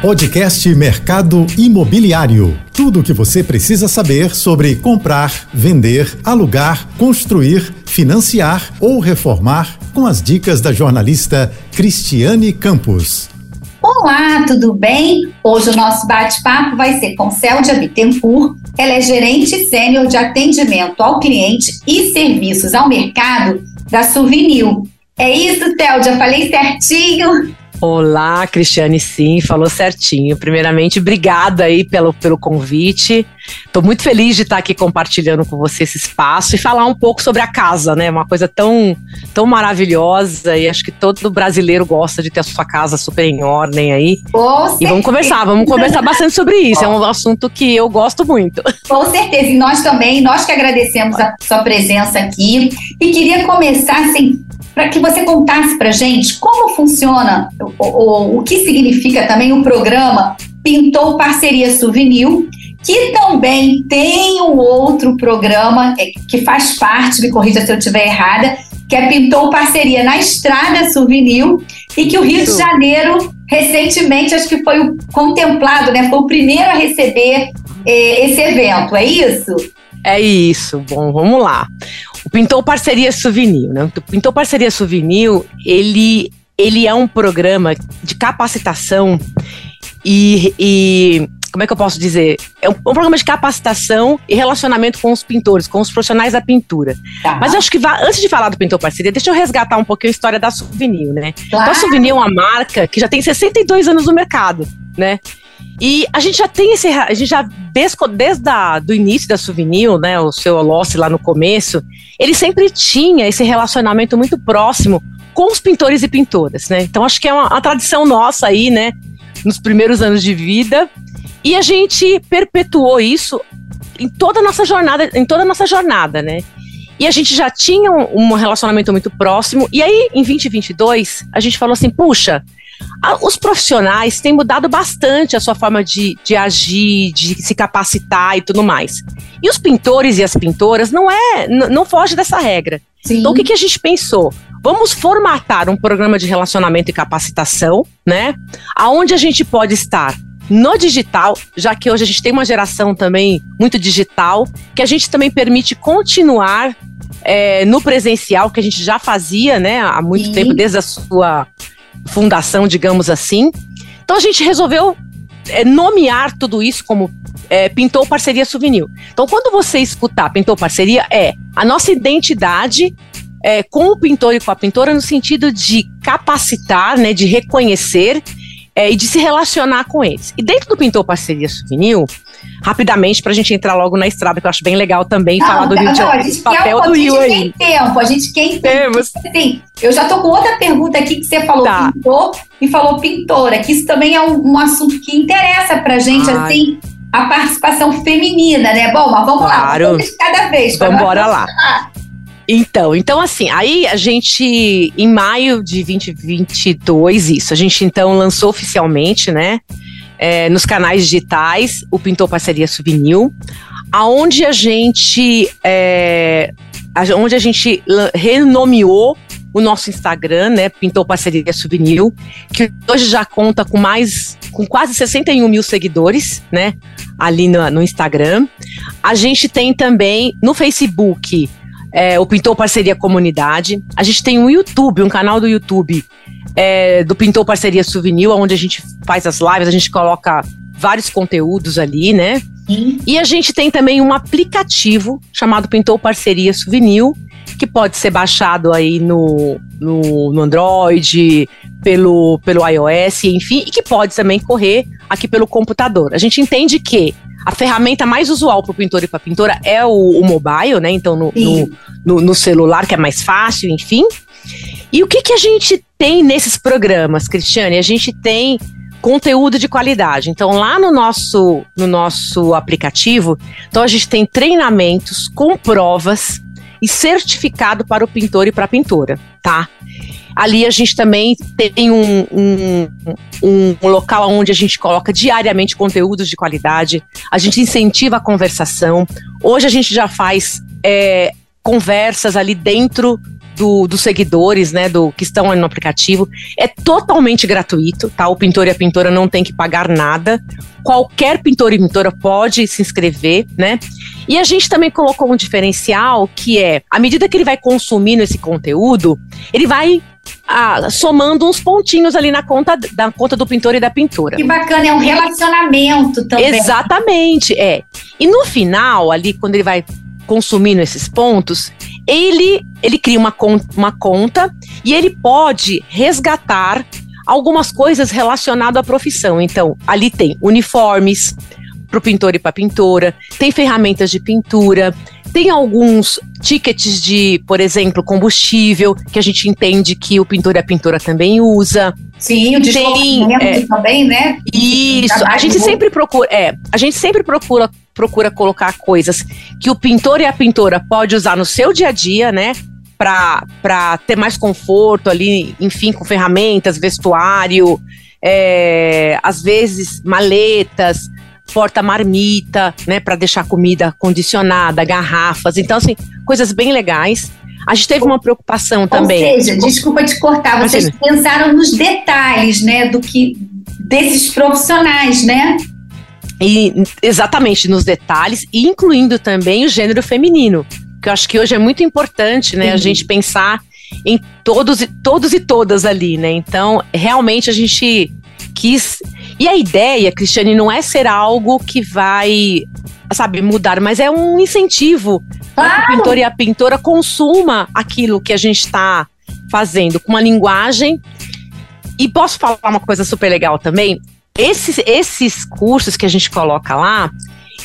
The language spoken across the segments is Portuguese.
Podcast Mercado Imobiliário. Tudo o que você precisa saber sobre comprar, vender, alugar, construir, financiar ou reformar com as dicas da jornalista Cristiane Campos. Olá, tudo bem? Hoje o nosso bate-papo vai ser com Célia Bittencourt. Ela é gerente sênior de atendimento ao cliente e serviços ao mercado da Souvenir. É isso, Célia? Falei certinho? Olá, Cristiane, sim, falou certinho. Primeiramente, obrigada aí pelo, pelo convite. Estou muito feliz de estar aqui compartilhando com você esse espaço e falar um pouco sobre a casa, né? Uma coisa tão, tão maravilhosa e acho que todo brasileiro gosta de ter a sua casa super em ordem aí. Com e vamos conversar, vamos conversar bastante sobre isso. É um assunto que eu gosto muito. Com certeza, e nós também, nós que agradecemos a sua presença aqui. E queria começar assim, para que você contasse para gente como funciona, o, o, o que significa também o programa Pintou Parceria Souvenir, que também tem um outro programa é, que faz parte, me corrija se eu estiver errada, que é Pintou Parceria na Estrada Souvenir, e que o Rio de Janeiro, recentemente, acho que foi o contemplado, né? Foi o primeiro a receber eh, esse evento, é isso? É isso. Bom, vamos lá. O Pintou Parceria Souvenir, né? O Pintou Parceria Souvenir, ele, ele é um programa de capacitação e, e como é que eu posso dizer? É um, um, programa de capacitação e relacionamento com os pintores, com os profissionais da pintura. Tá. Mas eu acho que antes de falar do Pintor Parceria, deixa eu resgatar um pouquinho a história da Souvenir, né? Claro. Então a Souvenir é uma marca que já tem 62 anos no mercado, né? E a gente já tem esse. A gente já, desde, desde a, do início da Souvenir, né? O seu Olossi lá no começo, ele sempre tinha esse relacionamento muito próximo com os pintores e pintoras, né? Então acho que é uma, uma tradição nossa aí, né? Nos primeiros anos de vida. E a gente perpetuou isso em toda a nossa jornada, em toda a nossa jornada, né? E a gente já tinha um, um relacionamento muito próximo. E aí, em 2022, a gente falou assim: puxa, os profissionais têm mudado bastante a sua forma de, de agir, de se capacitar e tudo mais. E os pintores e as pintoras não é, não foge dessa regra. Sim. Então o que, que a gente pensou? Vamos formatar um programa de relacionamento e capacitação, né? Aonde a gente pode estar no digital, já que hoje a gente tem uma geração também muito digital, que a gente também permite continuar é, no presencial, que a gente já fazia, né, há muito Sim. tempo, desde a sua fundação, digamos assim. Então a gente resolveu é, nomear tudo isso como é, Pintou Parceria Souvenir. Então, quando você escutar Pintou Parceria, é a nossa identidade é, com o pintor e com a pintora no sentido de capacitar, né, de reconhecer é, e de se relacionar com eles. E dentro do Pintor Parceria Souvenir, rapidamente, para a gente entrar logo na estrada, que eu acho bem legal também não, falar do Rio de Janeiro, papel do Rio aí. tempo, a gente quer Temos. Assim, eu já tô com outra pergunta aqui que você falou tá. pintor e falou pintora, que isso também é um, um assunto que interessa pra gente, Ai. assim, a participação feminina, né? Bom, mas vamos claro. lá, vamos cada vez. Vamos embora lá. Então, então assim, aí a gente, em maio de 2022, isso, a gente então lançou oficialmente, né, é, nos canais digitais, o Pintor Parceria Souvenir, aonde a gente, é, onde a gente renomeou o nosso Instagram, né, Pintor Parceria Souvenir, que hoje já conta com mais, com quase 61 mil seguidores, né, ali no, no Instagram. A gente tem também no Facebook é, o Pintor Parceria Comunidade. A gente tem um YouTube, um canal do YouTube é, do Pintor Parceria Souvenir, onde a gente faz as lives, a gente coloca vários conteúdos ali, né? Sim. E a gente tem também um aplicativo chamado Pintor Parceria Souvenir, que pode ser baixado aí no, no, no, Android, pelo, pelo iOS, enfim, e que pode também correr aqui pelo computador. A gente entende que a ferramenta mais usual para o pintor e para a pintora é o, o, mobile, né? Então, no, no, no, no, celular, que é mais fácil, enfim. E o que, que a gente tem nesses programas, Cristiane? A gente tem conteúdo de qualidade. Então, lá no nosso, no nosso aplicativo, então a gente tem treinamentos com provas e certificado para o pintor e para a pintora, tá? Ali a gente também tem um, um, um, local onde a gente coloca diariamente conteúdos de qualidade, a gente incentiva a conversação. Hoje a gente já faz é, conversas ali dentro do, dos seguidores, né, do que estão no aplicativo. É totalmente gratuito, tá? O pintor e a pintora não tem que pagar nada. Qualquer pintor e pintora pode se inscrever, né? E a gente também colocou um diferencial que é, à medida que ele vai consumindo esse conteúdo, ele vai ah, somando uns pontinhos ali na conta da conta do pintor e da pintora. Que bacana, é um relacionamento também. Exatamente, é. E no final, ali, quando ele vai consumindo esses pontos, ele, ele cria uma, uma conta e ele pode resgatar algumas coisas relacionadas à profissão. Então, ali tem uniformes para o pintor e para a pintora, tem ferramentas de pintura, tem alguns tickets de, por exemplo, combustível, que a gente entende que o pintor e a pintora também usa. Sim, o tem, é, também, né? Isso, a gente sempre procura, é, a gente sempre procura procura colocar coisas que o pintor e a pintora pode usar no seu dia a dia, né? Para ter mais conforto ali, enfim, com ferramentas, vestuário, é, às vezes maletas, porta-marmita, né, para deixar comida condicionada, garrafas. Então, assim, coisas bem legais. A gente teve uma preocupação Ou também. Ou seja, desculpa te cortar, vocês Imagina. pensaram nos detalhes, né, do que desses profissionais, né? E exatamente nos detalhes, incluindo também o gênero feminino, que eu acho que hoje é muito importante, né, a gente pensar em todos, todos e todas ali, né? Então, realmente a gente quis. E a ideia, Cristiane, não é ser algo que vai, sabe, mudar, mas é um incentivo claro. para que o pintor e a pintora consuma aquilo que a gente está fazendo com uma linguagem. E posso falar uma coisa super legal também? Esses, esses cursos que a gente coloca lá,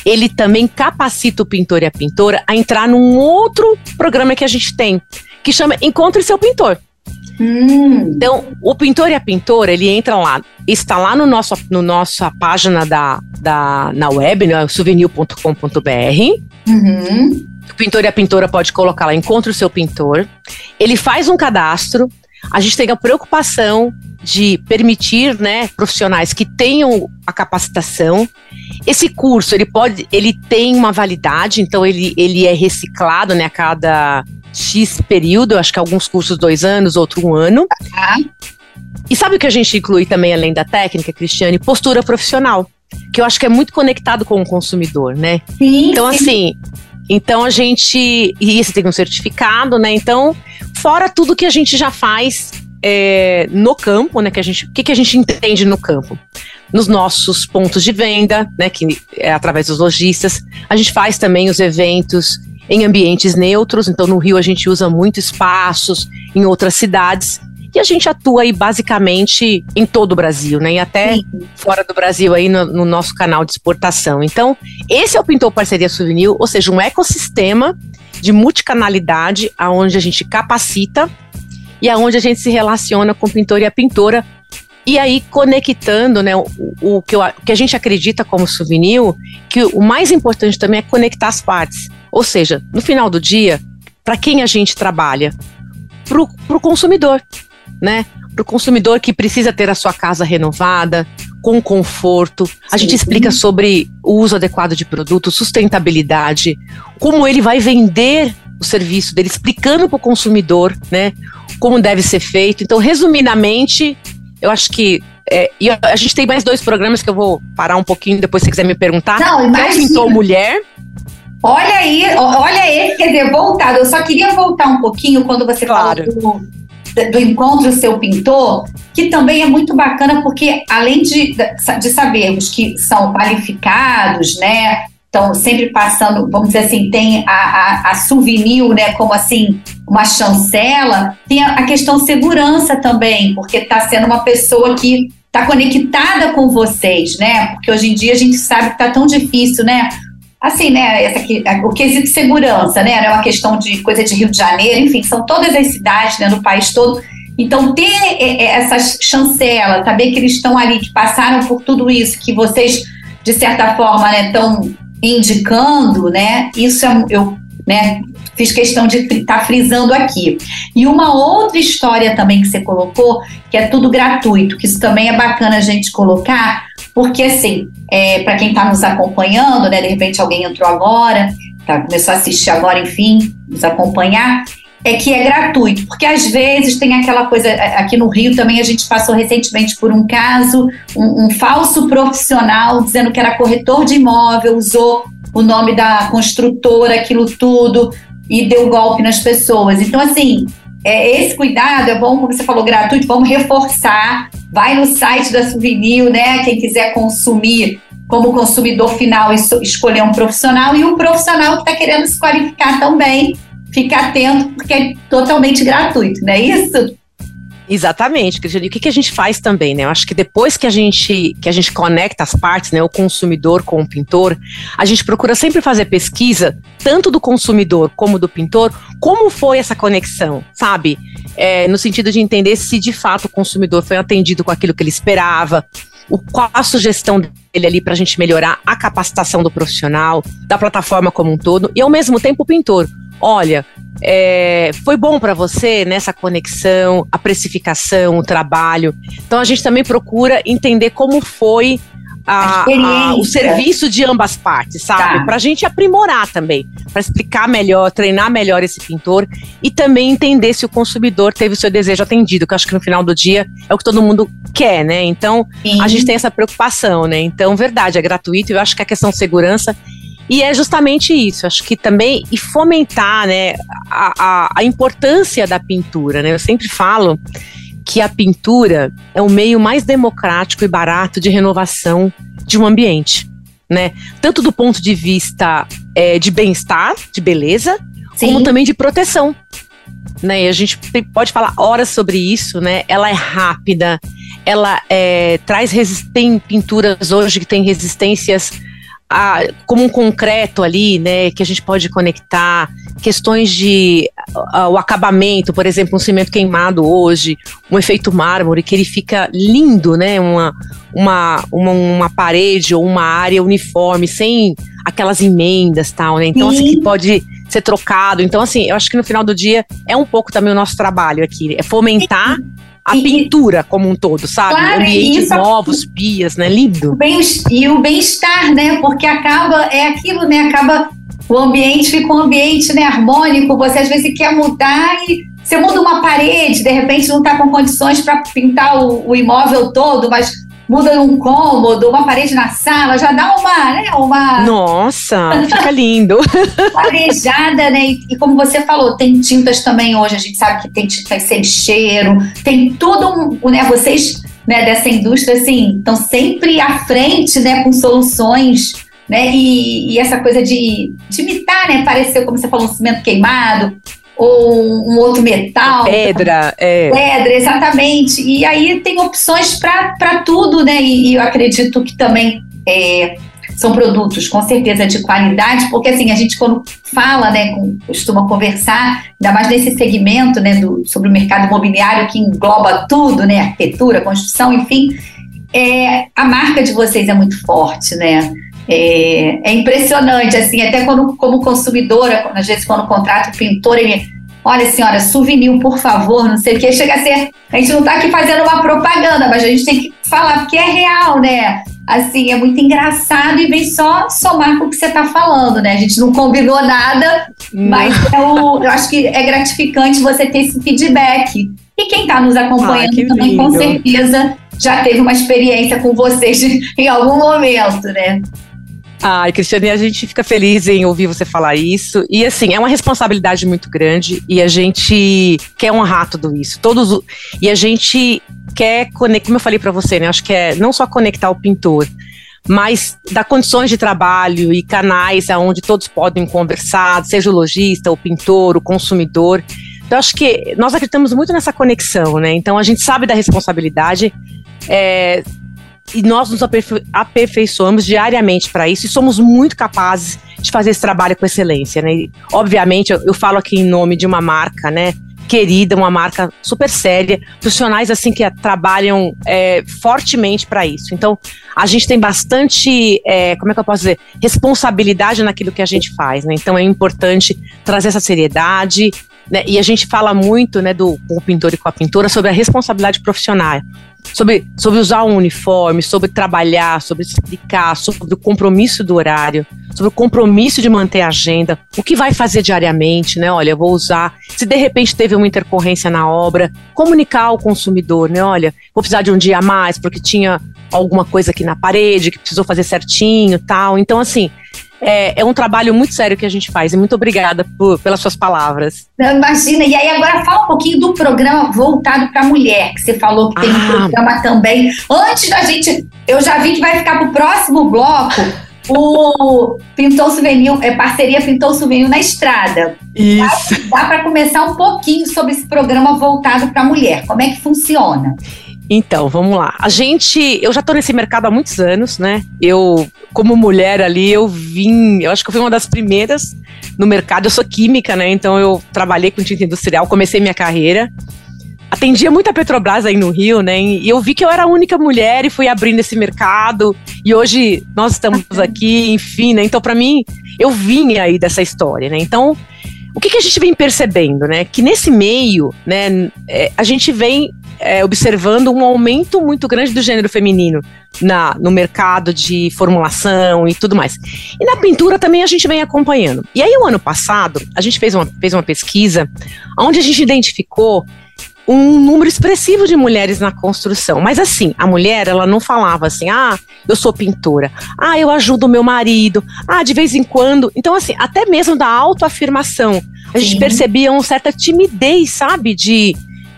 ele também capacita o pintor e a pintora a entrar num outro programa que a gente tem, que chama Encontre Seu Pintor. Hum. Então, o pintor e a pintora, ele entra lá, está lá no nosso, no nossa página da, da, na web, né, souvenir.com.br. Uhum. O pintor e a pintora pode colocar lá, encontre o seu pintor. Ele faz um cadastro. A gente tem a preocupação de permitir, né, profissionais que tenham a capacitação. Esse curso, ele pode, ele tem uma validade, então ele, ele é reciclado, né, a cada X período, acho que alguns cursos dois anos, outro um ano. Uhum. E sabe o que a gente inclui também, além da técnica, Cristiane? Postura profissional, que eu acho que é muito conectado com o consumidor, né? Sim, então, sim. assim, então a gente. E esse tem um certificado, né? Então, fora tudo que a gente já faz é, no campo, né? Que a gente, o que, que a gente entende no campo? Nos nossos pontos de venda, né? Que é através dos lojistas. A gente faz também os eventos em ambientes neutros. Então, no Rio a gente usa muito espaços, em outras cidades. E a gente atua aí basicamente em todo o Brasil, né? E até Sim. fora do Brasil aí no, no, nosso canal de exportação. Então, esse é o Pintor Parceria Souvenir, ou seja, um ecossistema de multicanalidade aonde a gente capacita e aonde a gente se relaciona com o pintor e a pintora. E aí, conectando, né, o, o, que, eu, o que a gente acredita como souvenir, que o mais importante também é conectar as partes. Ou seja, no final do dia, para quem a gente trabalha? Para o consumidor, né? Para o consumidor que precisa ter a sua casa renovada, com conforto. A Sim. gente explica sobre o uso adequado de produtos, sustentabilidade, como ele vai vender o serviço dele, explicando para o consumidor, né? Como deve ser feito. Então, resumidamente, eu acho que é, e a gente tem mais dois programas que eu vou parar um pouquinho depois se você quiser me perguntar. Não, imagina. É o Pintor Mulher Olha aí, olha esse, quer dizer, voltado. Eu só queria voltar um pouquinho quando você claro. falou do, do encontro seu pintor, que também é muito bacana, porque além de, de sabermos que são qualificados, né? Estão sempre passando, vamos dizer assim, tem a, a, a souvenir, né? Como assim, uma chancela, tem a, a questão segurança também, porque está sendo uma pessoa que está conectada com vocês, né? Porque hoje em dia a gente sabe que está tão difícil, né? Assim, né, essa aqui, o quesito segurança, né, não é uma questão de coisa de Rio de Janeiro, enfim, são todas as cidades, né, no país todo. Então, ter essas chancelas, saber que eles estão ali, que passaram por tudo isso, que vocês, de certa forma, né, estão indicando, né, isso é, eu, né, fiz questão de estar tá frisando aqui. E uma outra história também que você colocou, que é tudo gratuito, que isso também é bacana a gente colocar, porque assim, é, para quem está nos acompanhando, né, de repente alguém entrou agora, tá, começou a assistir agora, enfim, nos acompanhar, é que é gratuito, porque às vezes tem aquela coisa, é, aqui no Rio também a gente passou recentemente por um caso, um, um falso profissional dizendo que era corretor de imóvel, usou o nome da construtora, aquilo tudo, e deu golpe nas pessoas. Então, assim, é, esse cuidado é bom, como você falou, gratuito, vamos reforçar. Vai no site da Souvenir, né? Quem quiser consumir como consumidor final, escolher um profissional e um profissional que está querendo se qualificar também, fica atento, porque é totalmente gratuito, não é isso? Exatamente, Cristiane. E o que, que a gente faz também, né? Eu acho que depois que a gente que a gente conecta as partes, né, o consumidor com o pintor, a gente procura sempre fazer pesquisa, tanto do consumidor como do pintor, como foi essa conexão, sabe? É, no sentido de entender se de fato o consumidor foi atendido com aquilo que ele esperava, o, qual a sugestão dele ali para a gente melhorar a capacitação do profissional, da plataforma como um todo, e ao mesmo tempo o pintor. Olha, é, foi bom para você nessa conexão, a precificação, o trabalho. Então a gente também procura entender como foi a, a, o serviço de ambas partes, sabe? Tá. Para a gente aprimorar também, para explicar melhor, treinar melhor esse pintor e também entender se o consumidor teve o seu desejo atendido, que eu acho que no final do dia é o que todo mundo quer, né? Então Sim. a gente tem essa preocupação, né? Então, verdade, é gratuito. Eu acho que a questão de segurança e é justamente isso, acho que também, e fomentar né, a, a, a, importância da pintura. Né? Eu sempre falo que a pintura é o meio mais democrático e barato de renovação de um ambiente. Né? Tanto do ponto de vista é, de bem-estar, de beleza, Sim. como também de proteção. Né? E a gente pode falar horas sobre isso, né? Ela é rápida, ela é, traz tem pinturas hoje que têm resistências a, como um concreto ali, né, que a gente pode conectar, questões de a, o acabamento, por exemplo, um cimento queimado hoje, um efeito mármore, que ele fica lindo, né, uma, uma, uma, uma parede ou uma área uniforme, sem aquelas emendas tal, né, então assim, que pode ser trocado, então assim, eu acho que no final do dia é um pouco também o nosso trabalho aqui, é fomentar a e, pintura como um todo, sabe? Claro, Ambientes novos, pias, né? Lindo. Bem, e o bem-estar, né? Porque acaba, é aquilo, né? Acaba, o ambiente fica um ambiente né, harmônico, você às vezes quer mudar e você muda uma parede, de repente não está com condições para pintar o, o imóvel todo, mas muda um cômodo, uma parede na sala, já dá uma, né, uma... Nossa, fica lindo. Arejada, né, e, e, como você falou, tem tintas também hoje, a gente sabe que tem tintas sem cheiro, tem tudo, um, né, vocês, né, dessa indústria, assim, estão sempre à frente, né, com soluções, né, e, e essa coisa de, de imitar, né, parecer, como você falou, um cimento queimado, ou um outro metal. Pedra, é. Pedra, exatamente. E aí tem opções para tudo, né? E, e, eu acredito que também é, são produtos com certeza de qualidade, porque assim, a gente quando fala, né, costuma conversar, ainda mais nesse segmento, né, do, sobre o mercado imobiliário que engloba tudo, né, arquitetura, construção, enfim, é, a marca de vocês é muito forte, né? É, é, impressionante, assim, até quando, como consumidora, às vezes quando contrato o pintor, ele, olha senhora, souvenir, por favor, não sei o que, chega a ser, a gente não está aqui fazendo uma propaganda, mas a gente tem que falar, porque é real, né? Assim, é muito engraçado e vem só somar com o que você está falando, né? A gente não combinou nada, mas é o, eu acho que é gratificante você ter esse feedback. E quem está nos acompanhando ah, também, com certeza, já teve uma experiência com vocês em algum momento, né? Ai, Cristiane, a gente fica feliz em ouvir você falar isso. E assim, é uma responsabilidade muito grande e a gente quer honrar tudo isso. Todos e a gente quer conectar, como eu falei para você, né? Acho que é não só conectar o pintor, mas dar condições de trabalho e canais aonde todos podem conversar, seja o lojista, o pintor, o consumidor. Então, acho que nós acreditamos muito nessa conexão, né? Então, a gente sabe da responsabilidade. É, e nós nos aperfei aperfeiçoamos diariamente para isso e somos muito capazes de fazer esse trabalho com excelência, né? E, obviamente, eu, eu, falo aqui em nome de uma marca, né? Querida, uma marca super séria, profissionais assim que trabalham é, fortemente para isso. Então, a gente tem bastante, é, como é que eu posso dizer, responsabilidade naquilo que a gente faz, né? Então, é importante trazer essa seriedade né, e a gente fala muito, né, do com o pintor e com a pintora sobre a responsabilidade profissional, sobre, sobre usar um uniforme, sobre trabalhar, sobre explicar, sobre o compromisso do horário, sobre o compromisso de manter a agenda, o que vai fazer diariamente, né? Olha, eu vou usar. Se de repente teve uma intercorrência na obra, comunicar ao consumidor, né? Olha, vou precisar de um dia a mais porque tinha alguma coisa aqui na parede que precisou fazer certinho, tal. Então, assim, é, é, um trabalho muito sério que a gente faz. E muito obrigada por, pelas suas palavras. Imagina. E aí, agora fala um pouquinho do programa voltado para a mulher, que você falou que tem ah. um programa também. Antes da gente. Eu já vi que vai ficar para o próximo bloco. O Pintou Souvenir, é parceria Pintou Souvenir na estrada. Isso. Dá, dá para começar um pouquinho sobre esse programa voltado para a mulher. Como é que funciona? Então, vamos lá. A gente, eu já tô nesse mercado há muitos anos, né? Eu, como mulher ali, eu vim, eu acho que eu fui uma das primeiras no mercado. Eu sou química, né? Então eu trabalhei com tinta industrial, comecei minha carreira. Atendia muito a Petrobras aí no Rio, né? E eu vi que eu era a única mulher e fui abrindo esse mercado. E hoje nós estamos aqui, enfim, né? Então, para mim, eu vim aí dessa história, né? Então, o que, que, a gente vem percebendo, né? Que nesse meio, né, é, a gente vem é, observando um aumento muito grande do gênero feminino na, no mercado de formulação e tudo mais. E na pintura também a gente vem acompanhando. E aí, o ano passado, a gente fez uma, fez uma pesquisa onde a gente identificou um número expressivo de mulheres na construção. Mas assim, a mulher, ela não falava assim, ah, eu sou pintora, ah, eu ajudo o meu marido, ah, de vez em quando. Então, assim, até mesmo da autoafirmação, a gente percebia uma certa timidez, sabe, de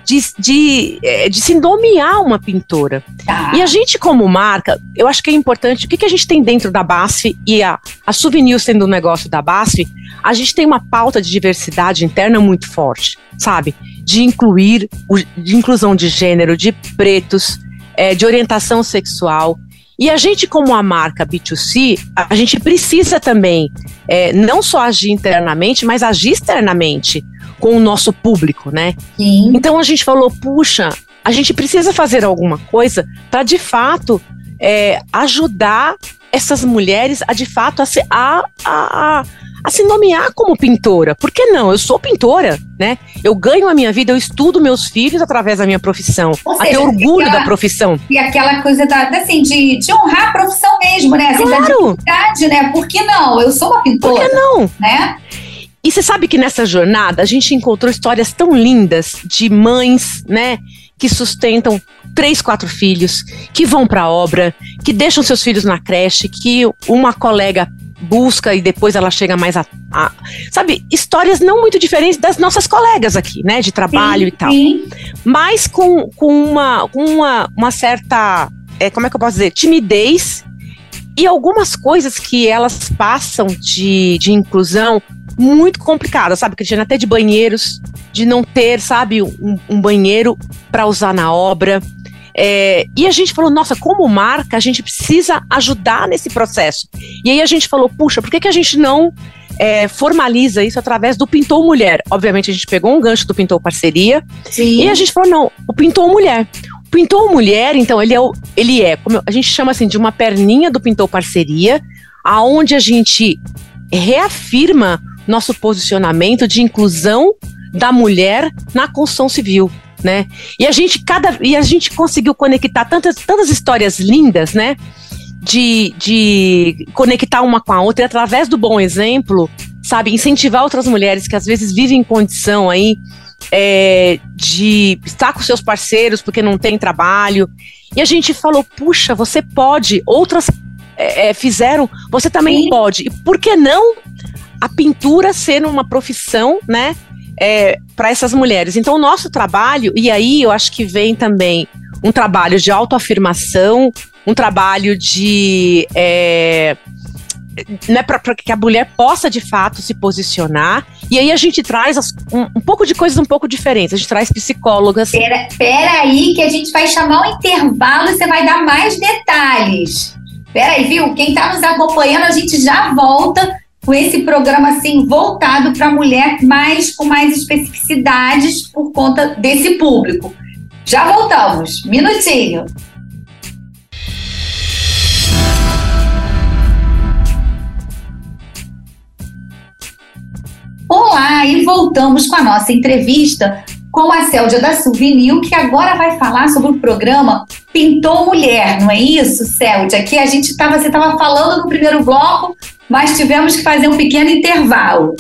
de, de, é, de se nomear uma pintora. Tá. E a gente, como marca, eu acho que é importante, o que, que a gente tem dentro da BASF e a, a Souvenir sendo um negócio da BASF, a gente tem uma pauta de diversidade interna muito forte, sabe? De incluir, de inclusão de gênero, de pretos, é, de orientação sexual. E a gente, como a marca B2C, a gente precisa também é, não só agir internamente, mas agir externamente com o nosso público, né? Sim. Então a gente falou, puxa, a gente precisa fazer alguma coisa para de fato é, ajudar essas mulheres a de fato a se, a, a, a, se nomear como pintora. Por que não? Eu sou pintora, né? Eu ganho a minha vida, eu estudo meus filhos através da minha profissão. Ou a ter orgulho aquela, da profissão. E aquela coisa da, assim, de, de honrar a profissão mesmo, né? Assim, claro. Da né? Por que não? Eu sou uma pintora. Por que não? Né? E você sabe que nessa jornada a gente encontrou histórias tão lindas de mães, né, que sustentam três, quatro filhos, que vão para a obra, que deixam seus filhos na creche, que uma colega busca e depois ela chega mais a, a, sabe histórias não muito diferentes das nossas colegas aqui né de trabalho sim, e tal sim. mas com, com uma com uma, uma certa é, como é que eu posso dizer timidez e algumas coisas que elas passam de, de inclusão muito complicada, sabe, Cristiana? Até de banheiros, de não ter, sabe, um, um banheiro para usar na obra. É, e a gente falou, nossa, como marca, a gente precisa ajudar nesse processo. E aí a gente falou, puxa, por que, que a gente não é, formaliza isso através do Pintou Mulher? Obviamente a gente pegou um gancho do Pintou Parceria Sim. e a gente falou, não, o Pintou Mulher. O Pintou Mulher, então, ele é, o, ele é como a gente chama assim, de uma perninha do Pintou Parceria, aonde a gente reafirma nosso posicionamento de inclusão da mulher na construção civil. Né? E a gente cada e a gente conseguiu conectar tantas tantas histórias lindas, né? De, de conectar uma com a outra e através do bom exemplo, sabe, incentivar outras mulheres que às vezes vivem em condição aí é, de estar com seus parceiros porque não tem trabalho. E a gente falou, puxa, você pode, outras é, é fizeram, você também Sim. pode. E por que não a pintura ser uma profissão, né? É, para essas mulheres. Então, o nosso trabalho, e aí eu acho que vem também um trabalho de autoafirmação, um trabalho de. É, né, para que a mulher possa de fato se posicionar. E aí a gente traz as, um, um, pouco de coisas um pouco diferentes. A gente traz psicólogas. Pera, pera aí, que a gente vai chamar um intervalo e você vai dar mais detalhes. Pera aí, viu? Quem está nos acompanhando, a gente já volta com esse programa assim voltado para a mulher, mas com mais especificidades por conta desse público. Já voltamos, minutinho. Olá, e voltamos com a nossa entrevista com a Céldia da Souvenir, que agora vai falar sobre o programa Pintou Mulher, não é isso, Céldia? Que a gente estava, você estava falando no primeiro bloco, mas tivemos que fazer um pequeno intervalo.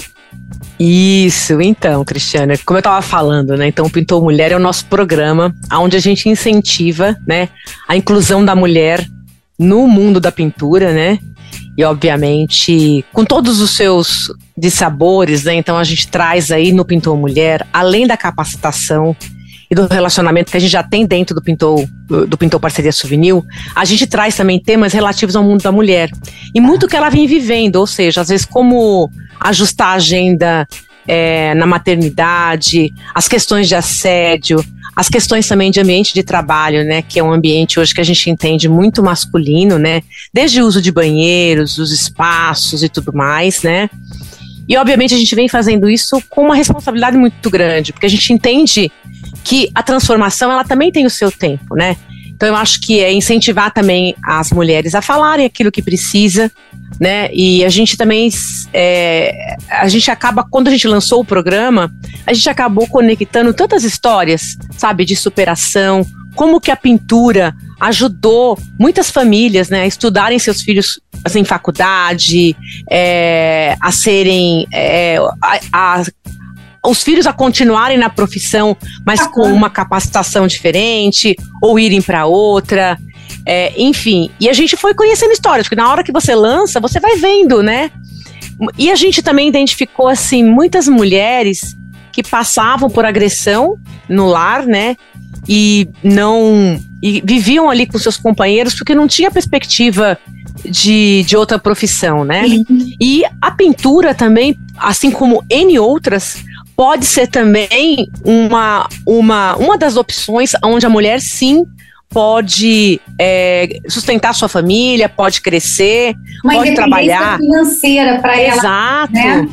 Isso, então, Cristiana, como eu estava falando, né? Então, Pintou Mulher é o nosso programa onde a gente incentiva, né, a inclusão da mulher no mundo da pintura, né? E obviamente, com todos os seus dissabores, né? Então a gente traz aí no Pintor Mulher, além da capacitação e do relacionamento que a gente já tem dentro do Pintor, do Pintor Parceria Souvenir, a gente traz também temas relativos ao mundo da mulher. E muito que ela vem vivendo, ou seja, às vezes como ajustar a agenda é, na maternidade, as questões de assédio, as questões também de ambiente de trabalho, né, que é um ambiente hoje que a gente entende muito masculino, né, desde o uso de banheiros, os espaços e tudo mais, né. E obviamente a gente vem fazendo isso com uma responsabilidade muito grande, porque a gente entende que a transformação ela também tem o seu tempo, né? Então eu acho que é incentivar também as mulheres a falarem aquilo que precisa, né? E a gente também é, a gente acaba quando a gente lançou o programa, a gente acabou conectando tantas histórias, sabe, de superação, como que a pintura ajudou muitas famílias, né, a estudarem seus filhos assim, em faculdade, é, a serem é, a, a os filhos a continuarem na profissão, mas com uma capacitação diferente, ou irem para outra. É, enfim, e a gente foi conhecendo histórias, porque na hora que você lança, você vai vendo, né? E a gente também identificou, assim, muitas mulheres que passavam por agressão no lar, né? E não. E viviam ali com seus companheiros porque não tinha perspectiva de, de outra profissão, né? Sim. E a pintura também, assim como N outras, pode ser também uma, uma, uma das opções onde a mulher sim pode é, sustentar sua família, pode crescer, Uma pode trabalhar. financeira para ela. Exato. Né?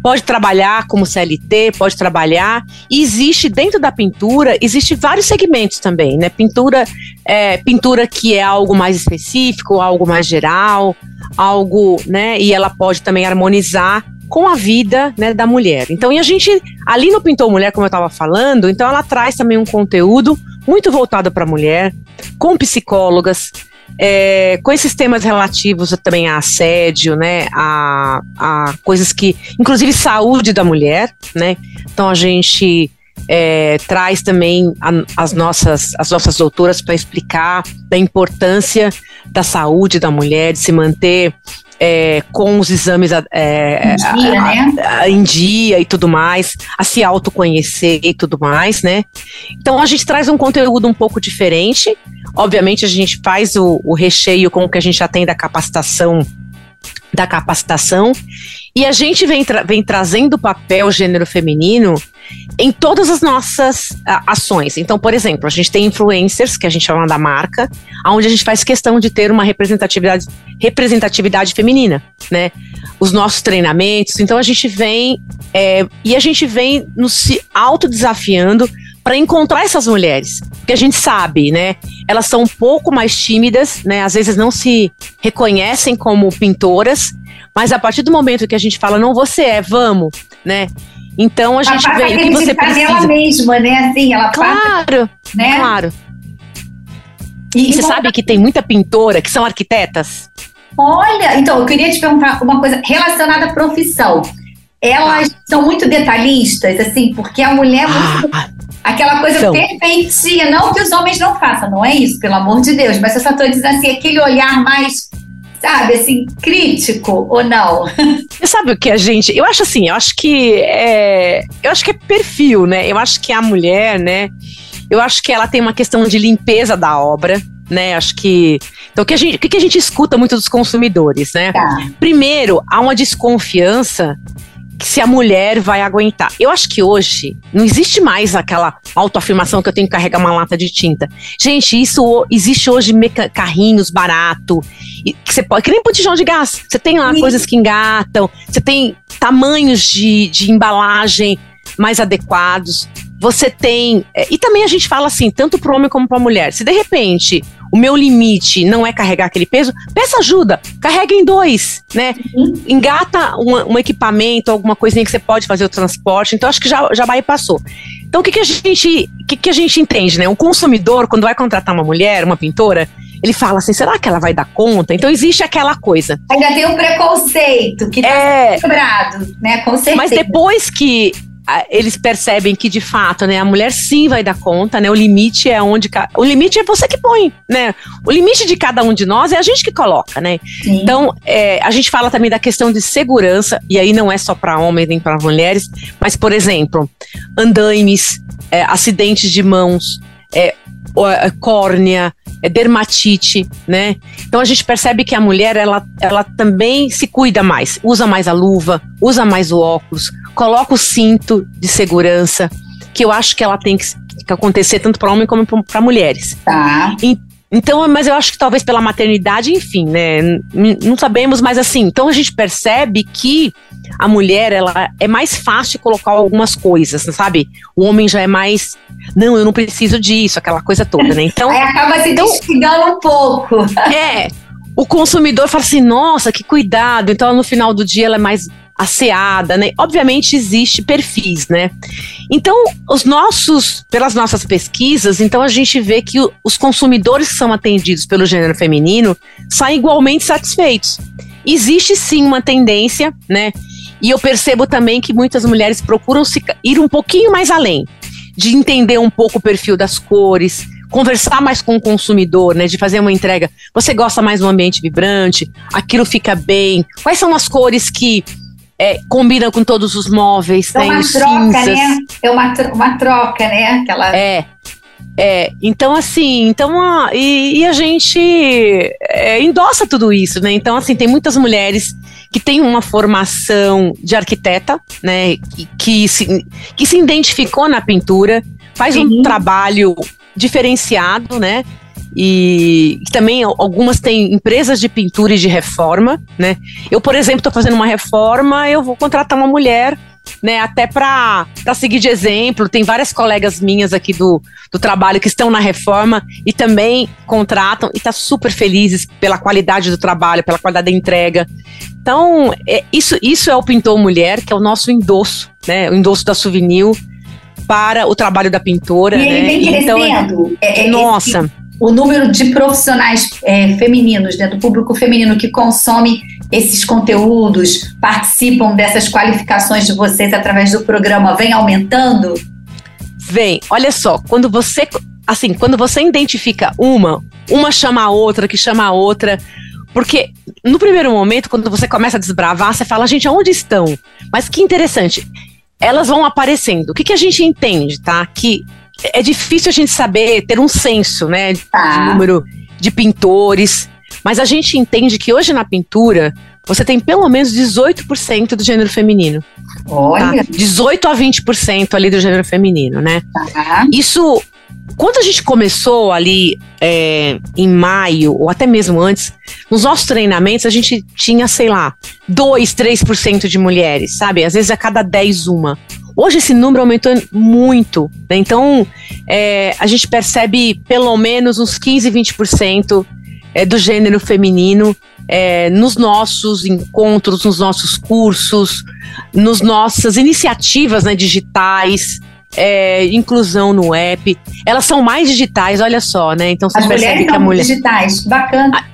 Pode trabalhar como CLT, pode trabalhar. E existe dentro da pintura, existe vários segmentos também, né? Pintura, é, pintura que é algo mais específico, algo mais geral, algo, né? E ela pode também harmonizar com a vida né, da mulher. Então, e a gente, ali no Pintou Mulher, como eu estava falando, então ela traz também um conteúdo muito voltado para a mulher, com psicólogas, é, com esses temas relativos também a assédio, né, a, a coisas que, inclusive saúde da mulher, né, então a gente é, traz também a, as, nossas, as nossas doutoras para explicar da importância da saúde da mulher, de se manter é, com os exames é, em, dia, a, né? a, em dia e tudo mais, a se autoconhecer e tudo mais, né? Então a gente traz um conteúdo um pouco diferente. Obviamente a gente faz o, o recheio com o que a gente já tem da capacitação da capacitação e a gente vem, tra vem trazendo o papel gênero feminino em todas as nossas ações. Então, por exemplo, a gente tem influencers, que a gente chama da marca, onde a gente faz questão de ter uma representatividade, representatividade feminina, né? Os nossos treinamentos. Então, a gente vem é, e a gente vem nos se autodesafiando para encontrar essas mulheres. Porque a gente sabe, né? Elas são um pouco mais tímidas, né? Às vezes não se reconhecem como pintoras, mas a partir do momento que a gente fala, não, você é, vamos, né? Então a gente vê o que você precisa. ela mesma, né? Assim, ela claro, passa, né? Claro. E, e você sabe que tem muita pintora que são arquitetas? Olha, então eu queria te perguntar uma coisa relacionada à profissão. Elas ah. são muito detalhistas, assim, porque a mulher é muito ah. Aquela coisa então, perfeitinha, não que os homens não façam, não é isso, pelo amor de Deus, mas eu só estou dizendo assim, aquele olhar mais sabe, assim, crítico ou não? Sabe o que a gente. Eu acho assim, eu acho que é. Eu acho que é perfil, né? Eu acho que a mulher, né? Eu acho que ela tem uma questão de limpeza da obra. Né, acho que. Então, o que, a gente, o que a gente escuta muito dos consumidores, né? Tá. Primeiro, há uma desconfiança se a mulher vai aguentar. Eu acho que hoje não existe mais aquela autoafirmação que eu tenho que carregar uma lata de tinta. Gente, isso existe hoje carrinhos barato, que você pode, que nem botijão de gás. Você tem lá Sim. coisas que engatam, você tem tamanhos de, de embalagem mais adequados. Você tem. É, e também a gente fala assim, tanto para o homem como para a mulher. Se de repente o meu limite não é carregar aquele peso, peça ajuda, carrega em dois, né? Uhum. Engata um, um, equipamento, alguma coisinha que você pode fazer o transporte. Então, acho que já, já vai passou. Então, o que, que a gente, que, que a gente entende, né? Um consumidor, quando vai contratar uma mulher, uma pintora, ele fala assim: será que ela vai dar conta? Então existe aquela coisa. Ainda tem um preconceito que tá é, quebrado, né? Com certeza. Mas depois que eles percebem que de fato, né, a mulher sim vai dar conta, né? O limite é onde o limite é você que põe, né? O limite de cada um de nós é a gente que coloca, né? Sim. Então, é, a gente fala também da questão de segurança e aí não é só para homens nem para mulheres, mas por exemplo, andaimes, é, acidentes de mãos, é, córnea, é dermatite, né? Então a gente percebe que a mulher ela, ela também se cuida mais, usa mais a luva, usa mais o óculos, coloca o cinto de segurança, que eu acho que ela tem que, que acontecer tanto para homem como para mulheres. Tá. E, então, mas eu acho que talvez pela maternidade, enfim, né? Não sabemos, mas assim, então a gente percebe que a mulher, ela é mais fácil colocar algumas coisas, sabe? O homem já é mais, não, eu não preciso disso, aquela coisa toda, né? Então, Aí acaba se então, desligando um pouco. É. O consumidor fala assim, nossa, que cuidado. Então, no final do dia, ela é mais asseada, né? Obviamente existe perfis, né? Então, os nossos, pelas nossas pesquisas, então a gente vê que os consumidores que são atendidos pelo gênero feminino saem igualmente satisfeitos. Existe sim uma tendência, né? E eu percebo também que muitas mulheres procuram se, ir um pouquinho mais além, de entender um pouco o perfil das cores, conversar mais com o consumidor, né? De fazer uma entrega. Você gosta mais do ambiente vibrante? Aquilo fica bem? Quais são as cores que é, combinam com todos os móveis? É uma troca, cinzas. né? É uma, uma troca, né? Aquela... É. É, então assim, então a, e, e a gente é, endossa tudo isso, né? Então assim, tem muitas mulheres que têm uma formação de arquiteta, né? Que, que, se, que se identificou na pintura, faz Sim. um trabalho diferenciado, né? E, também algumas têm empresas de pintura e de reforma, né? Eu, por exemplo, estou fazendo uma reforma, eu vou contratar uma mulher né, até para seguir de exemplo. Tem várias colegas minhas aqui do, do trabalho que estão na reforma e também contratam e tá super felizes pela qualidade do trabalho, pela qualidade da entrega. Então, é, isso, isso é o Pintor Mulher, que é o nosso endosso, né, o endosso da Souvenir para o trabalho da pintora. E né? ele vem então, crescendo. É, é, nossa. Esse, o número de profissionais é, femininos, né, do público feminino que consome esses conteúdos, participam dessas qualificações de vocês através do programa, vem aumentando? Vem. Olha só, quando você, assim, quando você identifica uma, uma chama a outra, que chama a outra, porque no primeiro momento, quando você começa a desbravar, você fala, gente, aonde estão? Mas que interessante, elas vão aparecendo. O que, que a gente entende, tá? Que é difícil a gente saber, ter um senso, né, tá. de número de pintores, mas a gente entende que hoje na pintura você tem pelo menos 18% do gênero feminino. Olha. Tá? 18 a 20% ali do gênero feminino, né? Tá. Isso, quando a gente começou ali é, em maio, ou até mesmo antes, nos nossos treinamentos a gente tinha, sei lá, 2, 3% de mulheres, sabe? Às vezes a cada 10 uma. Hoje esse número aumentou muito, né? Então é, a gente percebe pelo menos uns 15, 20% é, do gênero feminino é, nos nossos encontros, nos nossos cursos, nos nossas iniciativas né, digitais. É, inclusão no app, elas são mais digitais, olha só, né? Então você As percebe que a mulher digitais, bacana. Ah,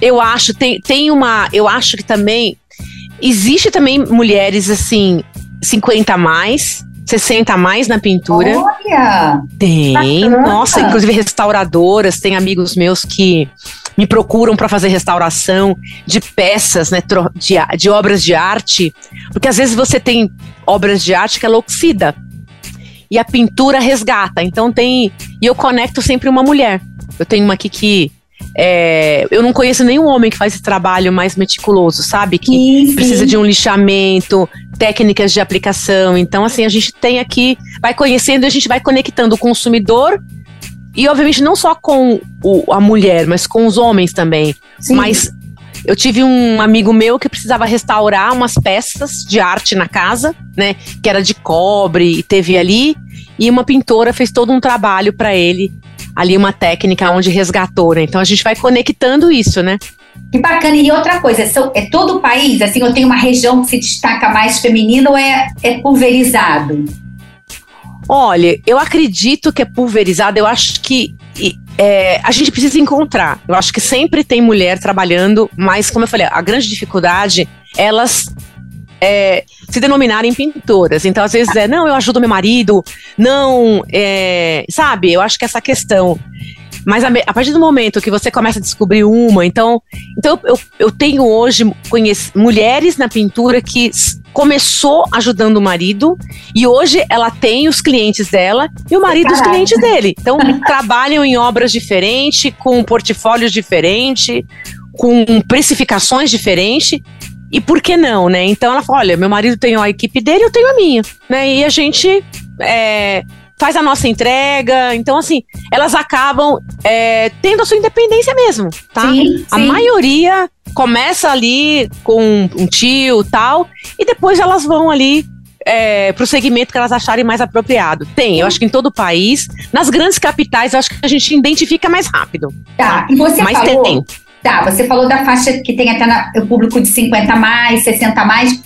eu acho tem, tem uma, eu acho que também existe também mulheres assim 50 a mais, 60 a mais na pintura. Olha! Tem. Bacana. Nossa, inclusive restauradoras, tem amigos meus que me procuram para fazer restauração de peças, né, de, de obras de arte, porque às vezes você tem obras de arte que ela oxida e a pintura resgata. Então tem. E eu conecto sempre uma mulher. Eu tenho uma aqui que é, eu não conheço nenhum homem que faz esse trabalho mais meticuloso, sabe? Que sim, sim. precisa de um lixamento, técnicas de aplicação. Então, assim, a gente tem aqui, vai conhecendo e a gente vai conectando o consumidor e, obviamente, não só com o, a mulher, mas com os homens também. Sim. Mas eu tive um amigo meu que precisava restaurar umas peças de arte na casa, né? Que era de cobre e teve ali. E uma pintora fez todo um trabalho para ele ali uma técnica onde resgatou, né? Então a gente vai conectando isso, né? Que bacana. E outra coisa, é todo o país? Assim, eu tenho uma região que se destaca mais feminina ou é, é pulverizado? Olha, eu acredito que é pulverizado. Eu acho que é, a gente precisa encontrar. Eu acho que sempre tem mulher trabalhando, mas como eu falei, a grande dificuldade elas é, se denominarem pintoras. Então, às vezes é, não, eu ajudo meu marido, não, é, sabe? Eu acho que essa questão. Mas a, a, partir do momento que você começa a descobrir uma, então, então eu, eu tenho hoje mulheres na pintura que começou ajudando o marido e hoje ela tem os clientes dela e o marido Caralho. os clientes dele. Então, trabalham em obras diferentes, com portfólios diferentes, com precificações diferentes. E por que não, né? Então ela falou: olha, meu marido tem a equipe dele, eu tenho a minha, né? E a gente é, faz a nossa entrega. Então, assim, elas acabam é, tendo a sua independência mesmo, tá? Sim, a sim. maioria começa ali com um tio tal, e depois elas vão ali é, para o segmento que elas acharem mais apropriado. Tem, eu acho que em todo o país. Nas grandes capitais, eu acho que a gente identifica mais rápido. Tá, e você Mas falou, tem. Tá, você falou da faixa que tem até na, o público de 50 mais, 60 mais.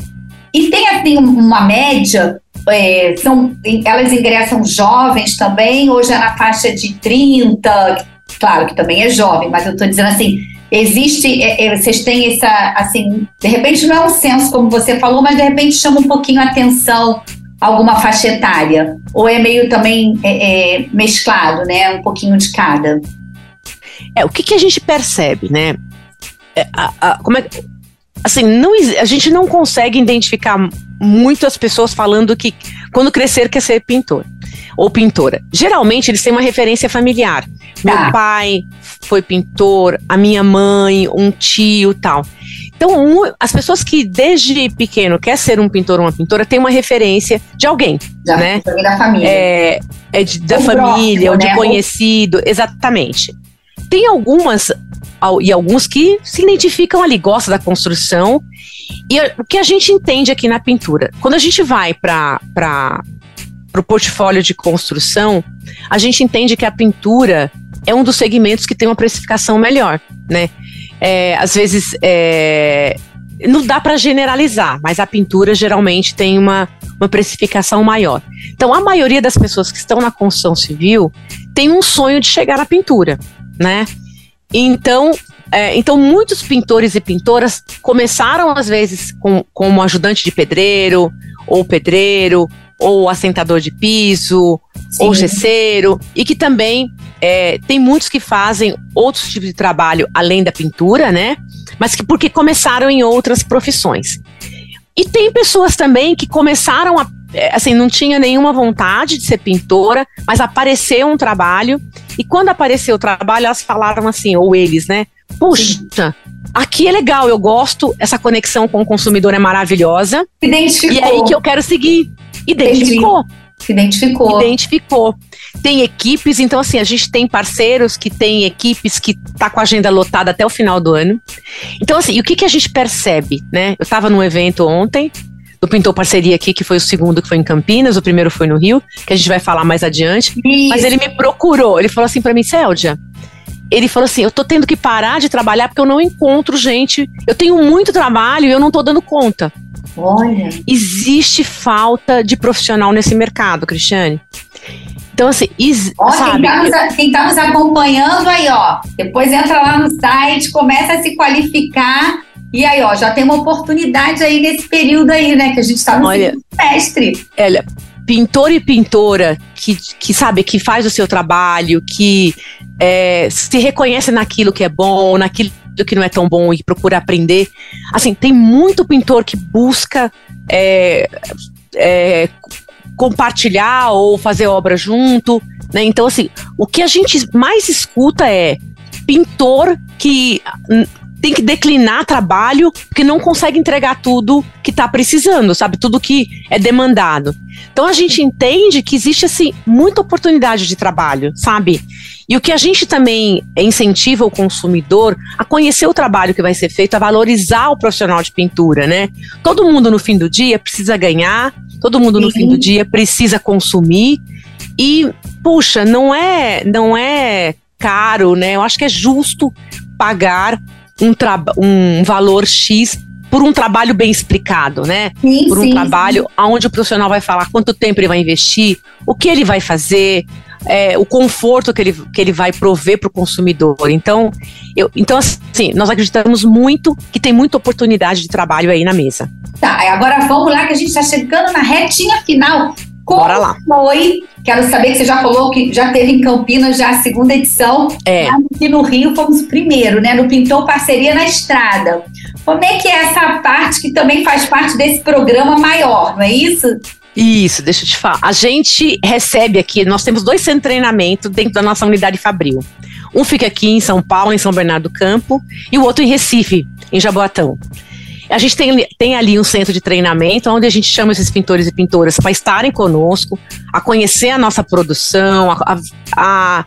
E tem assim uma média, é, são, elas ingressam jovens também, hoje é na faixa de 30, claro que também é jovem, mas eu estou dizendo assim, existe, é, é, vocês têm essa, assim, de repente não é um censo como você falou, mas de repente chama um pouquinho a atenção alguma faixa etária? Ou é meio também é, é, mesclado, né? Um pouquinho de cada? É, o que, que a gente percebe, né? É, a, a, como é, assim, não, a gente não consegue identificar muito as pessoas falando que quando crescer quer ser pintor ou pintora. Geralmente eles têm uma referência familiar. Meu tá. pai foi pintor, a minha mãe, um tio, tal. Então, um, as pessoas que desde pequeno quer ser um pintor ou uma pintora têm uma referência de alguém, Já, né? Da família. É, é de, da família, próximo, ou de né? conhecido, exatamente. Tem algumas e alguns que se identificam ali, gostam da construção. E o que a gente entende aqui na pintura, quando a gente vai para o portfólio de construção, a gente entende que a pintura é um dos segmentos que tem uma precificação melhor, né? É, às vezes é, não dá para generalizar, mas a pintura geralmente tem uma, uma precificação maior. Então, a maioria das pessoas que estão na construção civil tem um sonho de chegar na pintura, né? Então, é, então muitos pintores e pintoras começaram às vezes com, como ajudante de pedreiro ou pedreiro ou assentador de piso, Sim. ou gesseiro, e que também é, tem muitos que fazem outros tipos de trabalho além da pintura, né? Mas que porque começaram em outras profissões. E tem pessoas também que começaram a, é, assim, não tinha nenhuma vontade de ser pintora, mas apareceu um trabalho, e quando apareceu o trabalho, elas falaram assim, ou eles, né? Puxa, aqui é legal, eu gosto, essa conexão com o consumidor é maravilhosa. Identificou. E é aí que eu quero seguir. Identificou. Se identificou. Identificou. Tem equipes, então assim, a gente tem parceiros que têm equipes que tá com a agenda lotada até o final do ano. Então assim, e o que, que a gente percebe, né? Eu estava num evento ontem, do Pintor Parceria aqui, que foi o segundo que foi em Campinas, o primeiro foi no Rio, que a gente vai falar mais adiante. Isso. Mas ele me procurou, ele falou assim para mim, Céudia, ele falou assim: eu tô tendo que parar de trabalhar porque eu não encontro gente. Eu tenho muito trabalho e eu não tô dando conta. Olha. Existe falta de profissional nesse mercado, Cristiane. Então, assim, is, ó, sabe? Quem tá, nos, quem tá nos acompanhando aí, ó, depois entra lá no site, começa a se qualificar. E aí, ó, já tem uma oportunidade aí nesse período aí, né? Que a gente tá no Olha, semestre. Olha, pintor e pintora que, que sabe, que faz o seu trabalho, que é, se reconhece naquilo que é bom, naquilo que não é tão bom e procura aprender. Assim, tem muito pintor que busca é, é, compartilhar ou fazer obra junto, né? Então, assim, o que a gente mais escuta é pintor que tem que declinar trabalho porque não consegue entregar tudo que está precisando, sabe? Tudo que é demandado. Então a gente entende que existe assim muita oportunidade de trabalho, sabe? E o que a gente também incentiva o consumidor a conhecer o trabalho que vai ser feito, a valorizar o profissional de pintura, né? Todo mundo no fim do dia precisa ganhar, todo mundo no fim do dia precisa consumir. E, puxa, não é, não é caro, né? Eu acho que é justo pagar um, um valor X por um trabalho bem explicado, né? Sim, por um sim, trabalho sim. onde o profissional vai falar quanto tempo ele vai investir, o que ele vai fazer, é, o conforto que ele, que ele vai prover para o consumidor. Então, eu, então, assim, nós acreditamos muito que tem muita oportunidade de trabalho aí na mesa. Tá, agora vamos lá que a gente está chegando na retinha final. Como Bora lá. foi? Quero saber que você já falou que já teve em Campinas já a segunda edição. É. Aqui no Rio fomos o primeiro, né? No Pintou Parceria na Estrada. Como é que é essa parte que também faz parte desse programa maior, não é isso? Isso, deixa eu te falar. A gente recebe aqui, nós temos dois centros de treinamento dentro da nossa unidade Fabril. Um fica aqui em São Paulo, em São Bernardo do Campo, e o outro em Recife, em Jaboatão. A gente tem, tem ali um centro de treinamento onde a gente chama esses pintores e pintoras para estarem conosco, a conhecer a nossa produção, a, a,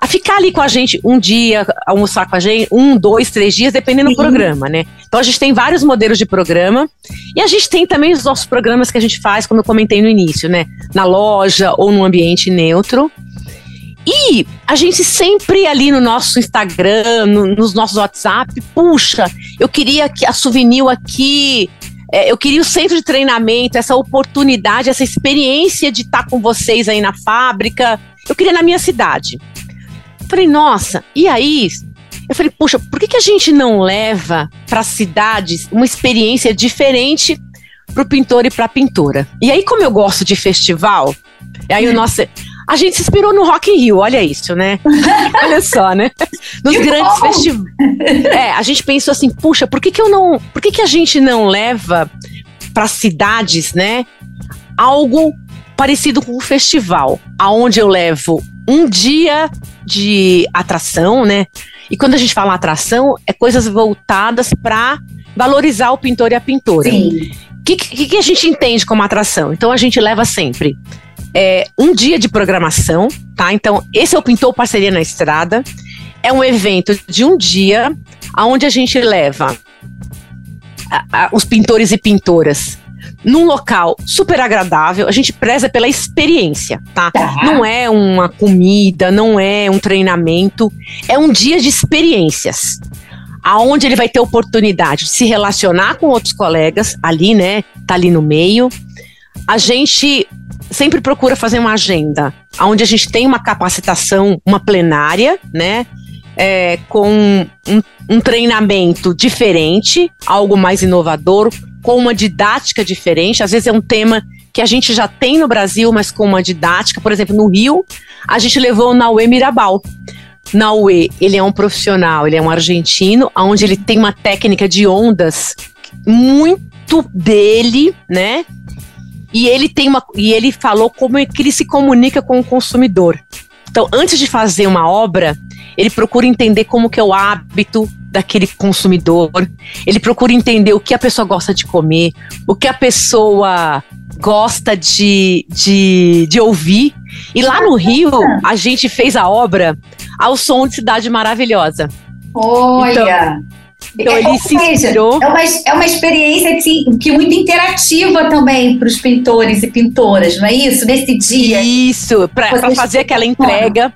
a, ficar ali com a gente um dia, almoçar com a gente, um, dois, três dias, dependendo Sim. do programa, né? Então a gente tem vários modelos de programa e a gente tem também os nossos programas que a gente faz, como eu comentei no início, né? Na loja ou num ambiente neutro. E a gente sempre ali no nosso Instagram, no, nos nossos WhatsApp, puxa, eu queria que a Souvenir aqui, é, eu queria o centro de treinamento, essa oportunidade, essa experiência de estar com vocês aí na fábrica. Eu queria na minha cidade. Falei, nossa, e aí? Eu falei, puxa, por que, que a gente não leva para cidades uma experiência diferente para o pintor e para a pintora? E aí, como eu gosto de festival, aí o nosso a gente se inspirou no Rock in Rio, olha isso, né? olha só, né? Nos grandes festivais. É, a gente pensou assim, puxa, por que, que eu não. Por que, que a gente não leva para cidades, né? Algo parecido com um festival, aonde eu levo um dia de atração, né? E quando a gente fala atração, é coisas voltadas para valorizar o pintor e a pintora. Sim. O que, que, que a gente entende como atração? Então a gente leva sempre é, um dia de programação, tá? Então, esse é o Pintou Parceria na Estrada. É um evento de um dia, onde a gente leva a, a, os pintores e pintoras num local super agradável, a gente preza pela experiência, tá? tá? Não é uma comida, não é um treinamento, é um dia de experiências. Aonde ele vai ter oportunidade de se relacionar com outros colegas ali, né? Tá ali no meio. A gente sempre procura fazer uma agenda onde a gente tem uma capacitação, uma plenária, né? É, com um, um treinamento diferente, algo mais inovador, com uma didática diferente. Às vezes é um tema que a gente já tem no Brasil, mas com uma didática. Por exemplo, no Rio, a gente levou o Naue Mirabal. Naue, ele é um profissional, ele é um argentino, onde ele tem uma técnica de ondas muito dele, né? E ele tem uma. E ele falou como é que ele se comunica com o consumidor. Então, antes de fazer uma obra, ele procura entender como que é o hábito daquele consumidor. Ele procura entender o que a pessoa gosta de comer, o que a pessoa gosta de, de, de ouvir. E lá no Rio, a gente fez a obra ao som de Cidade Maravilhosa. Olha! Então, então é, ele se inspirou. É uma, é uma experiência que, que muito interativa também para os pintores e pintoras, não é isso? Nesse dia. Isso, para fazer aquela entrega.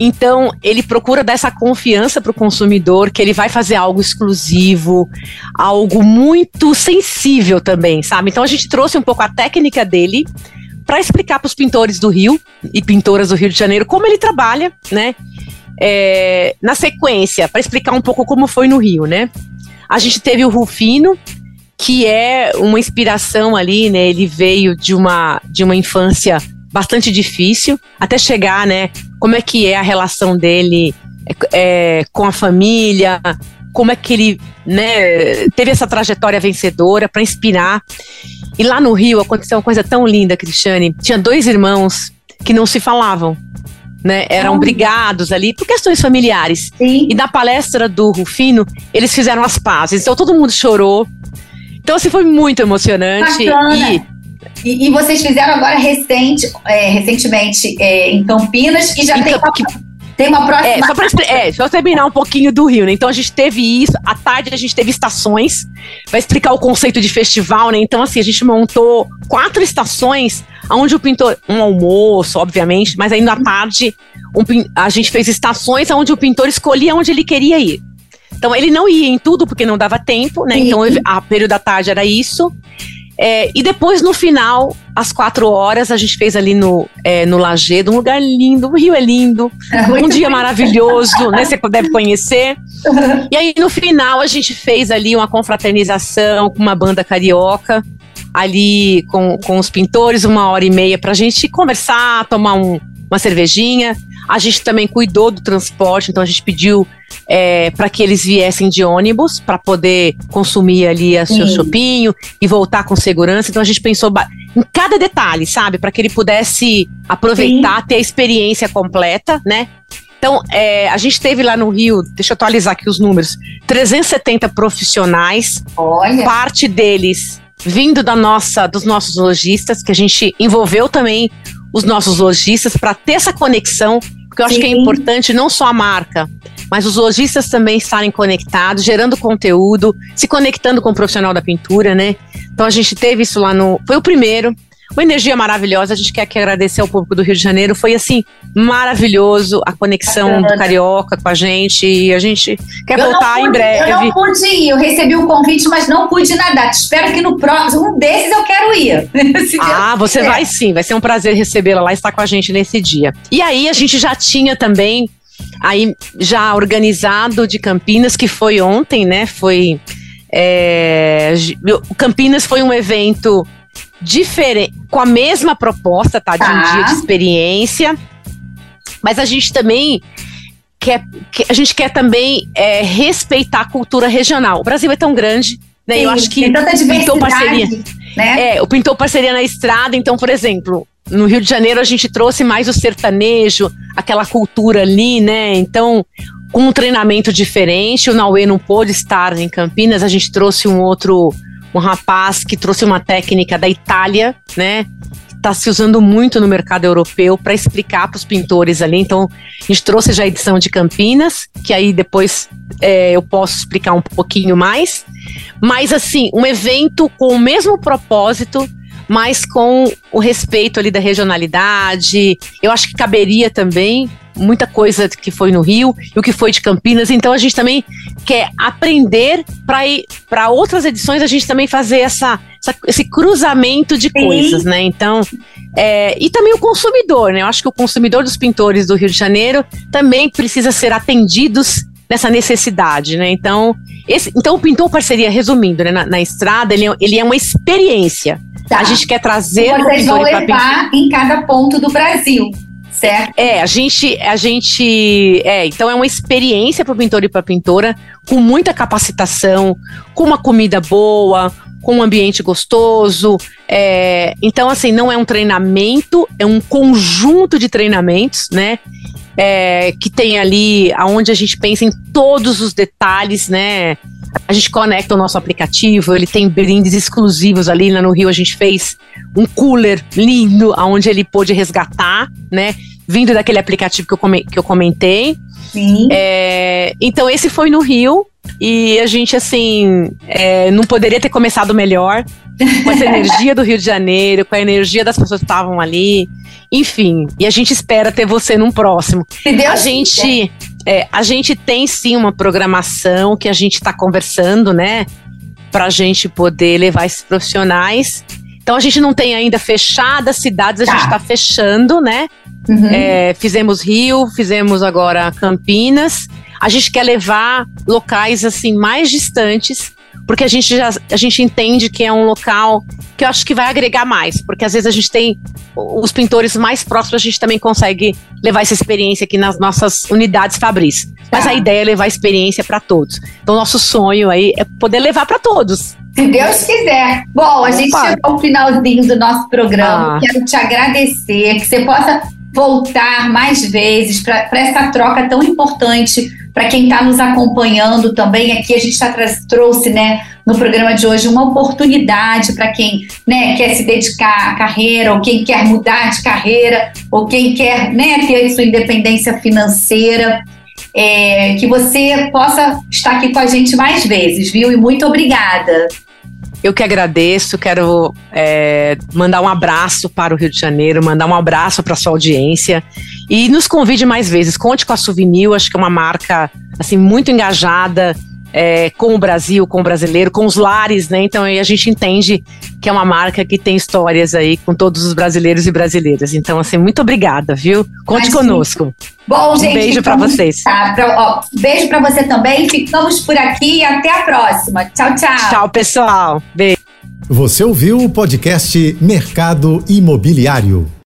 Então, ele procura dar essa confiança para o consumidor que ele vai fazer algo exclusivo, algo muito sensível também, sabe? Então, a gente trouxe um pouco a técnica dele para explicar para os pintores do Rio e pintoras do Rio de Janeiro como ele trabalha, né? É, na sequência, para explicar um pouco como foi no Rio, né? A gente teve o Rufino, que é uma inspiração ali, né? Ele veio de uma, de uma infância bastante difícil, até chegar, né? Como é que é a relação dele é, com a família, como é que ele né, teve essa trajetória vencedora para inspirar. E lá no Rio aconteceu uma coisa tão linda, Cristiane. Tinha dois irmãos que não se falavam né? Eram ah. brigados ali por questões familiares. Sim. E na palestra do Rufino, eles fizeram as pazes. Então todo mundo chorou. Então, assim, foi muito emocionante. E, e, e, vocês fizeram agora recente, é, recentemente é, em Campinas e já tem, uma, tem uma próxima. É, só para é, só terminar um pouquinho do Rio, né? Então a gente teve isso, à tarde a gente teve estações, vai explicar o conceito de festival, né? Então, assim, a gente montou quatro estações onde o pintor, um almoço, obviamente, mas aí na tarde um, a gente fez estações onde o pintor escolhia onde ele queria ir. Então ele não ia em tudo porque não dava tempo, né? Então a período da tarde era isso. É, e depois, no final, às quatro horas, a gente fez ali no, é, no Lagedo, um lugar lindo, o Rio é lindo, é um dia maravilhoso, né? Você deve conhecer. E aí, no final, a gente fez ali uma confraternização com uma banda carioca, ali com, com os pintores, uma hora e meia para a gente conversar, tomar um, uma cervejinha. A gente também cuidou do transporte, então a gente pediu é, para que eles viessem de ônibus para poder consumir ali o seu chopinho e voltar com segurança. Então a gente pensou em cada detalhe, sabe? Para que ele pudesse aproveitar, Sim. ter a experiência completa, né? Então, é, a gente teve lá no Rio, deixa eu atualizar aqui os números, 370 profissionais. Olha. Parte deles vindo da nossa, dos nossos lojistas, que a gente envolveu também os nossos lojistas para ter essa conexão, porque eu acho Sim. que é importante não só a marca, mas os lojistas também estarem conectados, gerando conteúdo, se conectando com o profissional da pintura, né? Então a gente teve isso lá no. Foi o primeiro. Uma energia maravilhosa. A gente quer que agradecer ao público do Rio de Janeiro. Foi assim, maravilhoso a conexão do Carioca com a gente. E a gente quer eu voltar pude, em breve. Eu não pude ir, eu recebi o convite, mas não pude nadar. Te espero que no próximo, um desses eu quero ir. ah, você vai sim, vai ser um prazer recebê-la lá e estar com a gente nesse dia. E aí a gente já tinha também aí já organizado de Campinas, que foi ontem, né? Foi. É, Campinas foi um evento diferente, com a mesma proposta, tá? De um tá. dia de experiência. Mas a gente também quer, a gente quer também é, respeitar a cultura regional. O Brasil é tão grande, né? Sim, eu acho que tem tanta pintou parceria, né? É, o pintou parceria na estrada. Então, por exemplo, no Rio de Janeiro a gente trouxe mais o sertanejo, aquela cultura ali, né? Então, com um treinamento diferente, o Naue não pôde estar em Campinas, a gente trouxe um outro um rapaz que trouxe uma técnica da Itália, né? Está se usando muito no mercado europeu para explicar para os pintores ali. Então, a gente trouxe já a edição de Campinas, que aí depois é, eu posso explicar um pouquinho mais. Mas, assim, um evento com o mesmo propósito, mas com o respeito ali da regionalidade. Eu acho que caberia também muita coisa que foi no Rio e o que foi de Campinas. Então a gente também quer aprender para ir para outras edições a gente também fazer essa, essa esse cruzamento de Sim. coisas, né? Então é, e também o consumidor, né? Eu acho que o consumidor dos pintores do Rio de Janeiro também precisa ser atendidos nessa necessidade, né? Então, esse, então o pintor parceria, resumindo, né, na, na estrada, ele, é, ele é uma experiência. Tá. A gente quer trazer e vocês vão levar em cada ponto do Brasil certo? É, a gente, a gente, é, então é uma experiência para o pintor e para a pintora, com muita capacitação, com uma comida boa, com um ambiente gostoso. É, então, assim, não é um treinamento, é um conjunto de treinamentos, né? É, que tem ali aonde a gente pensa em todos os detalhes, né? A gente conecta o nosso aplicativo, ele tem brindes exclusivos ali. Lá no Rio a gente fez um cooler lindo, onde ele pôde resgatar, né? Vindo daquele aplicativo que eu, come, que eu comentei. Sim. É, então esse foi no Rio e a gente, assim, é, não poderia ter começado melhor. Com essa energia do Rio de Janeiro, com a energia das pessoas que estavam ali. Enfim, e a gente espera ter você num próximo. A gente, é, a gente tem sim uma programação que a gente está conversando, né? Para a gente poder levar esses profissionais. Então a gente não tem ainda fechadas cidades, a tá. gente está fechando, né? Uhum. É, fizemos Rio, fizemos agora Campinas. A gente quer levar locais assim mais distantes porque a gente já a gente entende que é um local que eu acho que vai agregar mais, porque às vezes a gente tem os pintores mais próximos, a gente também consegue levar essa experiência aqui nas nossas unidades Fabris. Mas a tá. ideia é levar a experiência para todos. Então nosso sonho aí é poder levar para todos. Se Deus quiser. Bom, a gente chegou ao finalzinho do nosso programa. Ah. Quero te agradecer, que você possa voltar mais vezes para essa troca tão importante para quem está nos acompanhando também aqui a gente tá, trouxe né no programa de hoje uma oportunidade para quem né quer se dedicar à carreira ou quem quer mudar de carreira ou quem quer né ter sua independência financeira é, que você possa estar aqui com a gente mais vezes viu? E muito obrigada. Eu que agradeço, quero é, mandar um abraço para o Rio de Janeiro, mandar um abraço para a sua audiência. E nos convide mais vezes. Conte com a Souvenir, acho que é uma marca assim muito engajada é, com o Brasil, com o brasileiro, com os lares, né? Então aí a gente entende que é uma marca que tem histórias aí com todos os brasileiros e brasileiras. Então, assim, muito obrigada, viu? Conte conosco. Bom, gente. Um beijo para vocês. Tá, pra, ó, beijo para você também. Ficamos por aqui e até a próxima. Tchau, tchau. Tchau, pessoal. Beijo. Você ouviu o podcast Mercado Imobiliário.